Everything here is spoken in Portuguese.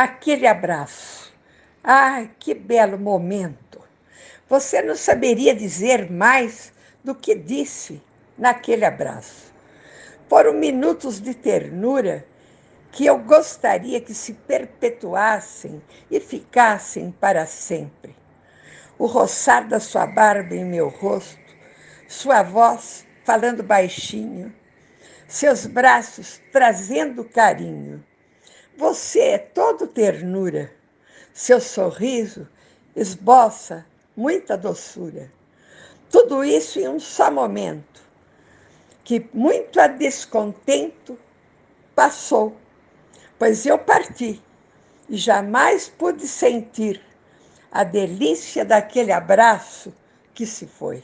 Aquele abraço. Ai, que belo momento! Você não saberia dizer mais do que disse naquele abraço. Foram minutos de ternura que eu gostaria que se perpetuassem e ficassem para sempre. O roçar da sua barba em meu rosto, sua voz falando baixinho, seus braços trazendo carinho. Você é todo ternura, seu sorriso esboça muita doçura. Tudo isso em um só momento, que muito a descontento passou, pois eu parti e jamais pude sentir a delícia daquele abraço que se foi.